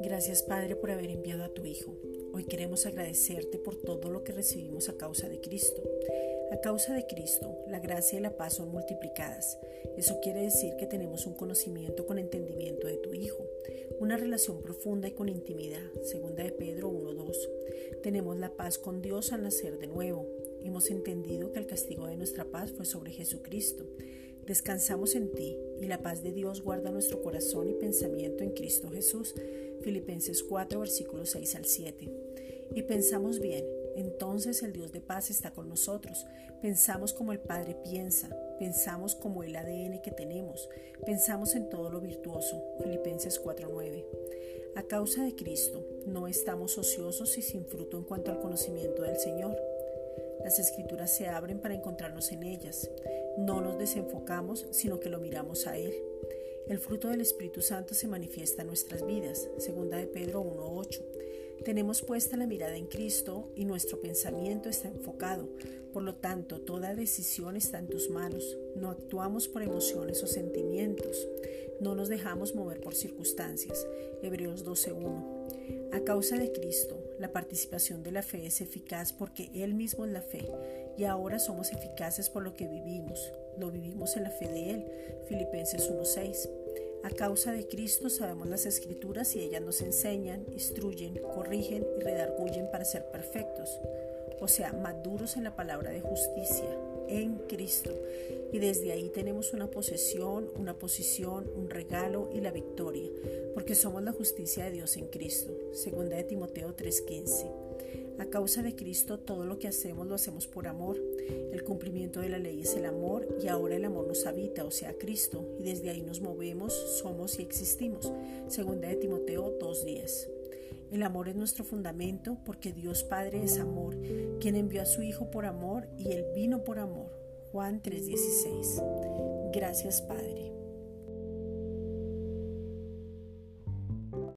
Gracias Padre por haber enviado a tu Hijo. Hoy queremos agradecerte por todo lo que recibimos a causa de Cristo. A causa de Cristo, la gracia y la paz son multiplicadas. Eso quiere decir que tenemos un conocimiento con entendimiento de tu Hijo, una relación profunda y con intimidad, segunda de Pedro 1.2. Tenemos la paz con Dios al nacer de nuevo. Hemos entendido que el castigo de nuestra paz fue sobre Jesucristo. Descansamos en ti y la paz de Dios guarda nuestro corazón y pensamiento en Cristo Jesús. Filipenses 4, versículos 6 al 7. Y pensamos bien entonces el Dios de paz está con nosotros. Pensamos como el Padre piensa, pensamos como el ADN que tenemos, pensamos en todo lo virtuoso. Filipenses 4:9. A causa de Cristo, no estamos ociosos y sin fruto en cuanto al conocimiento del Señor. Las escrituras se abren para encontrarnos en ellas. No nos desenfocamos, sino que lo miramos a Él. El fruto del Espíritu Santo se manifiesta en nuestras vidas. Segunda de Pedro 1:8. Tenemos puesta la mirada en Cristo y nuestro pensamiento está enfocado. Por lo tanto, toda decisión está en tus manos. No actuamos por emociones o sentimientos. No nos dejamos mover por circunstancias. Hebreos 12.1. A causa de Cristo, la participación de la fe es eficaz porque Él mismo es la fe y ahora somos eficaces por lo que vivimos. Lo vivimos en la fe de Él. Filipenses 1.6. A causa de Cristo sabemos las escrituras y ellas nos enseñan, instruyen, corrigen y redarguyen para ser perfectos, o sea, maduros en la palabra de justicia, en Cristo. Y desde ahí tenemos una posesión, una posición, un regalo y la victoria, porque somos la justicia de Dios en Cristo. Segunda de Timoteo 3:15. A causa de Cristo todo lo que hacemos lo hacemos por amor. El cumplimiento de la ley es el amor y ahora el amor nos habita, o sea, Cristo, y desde ahí nos movemos, somos y existimos. Segunda de Timoteo 2.10. El amor es nuestro fundamento porque Dios Padre es amor, quien envió a su Hijo por amor y Él vino por amor. Juan 3:16. Gracias Padre.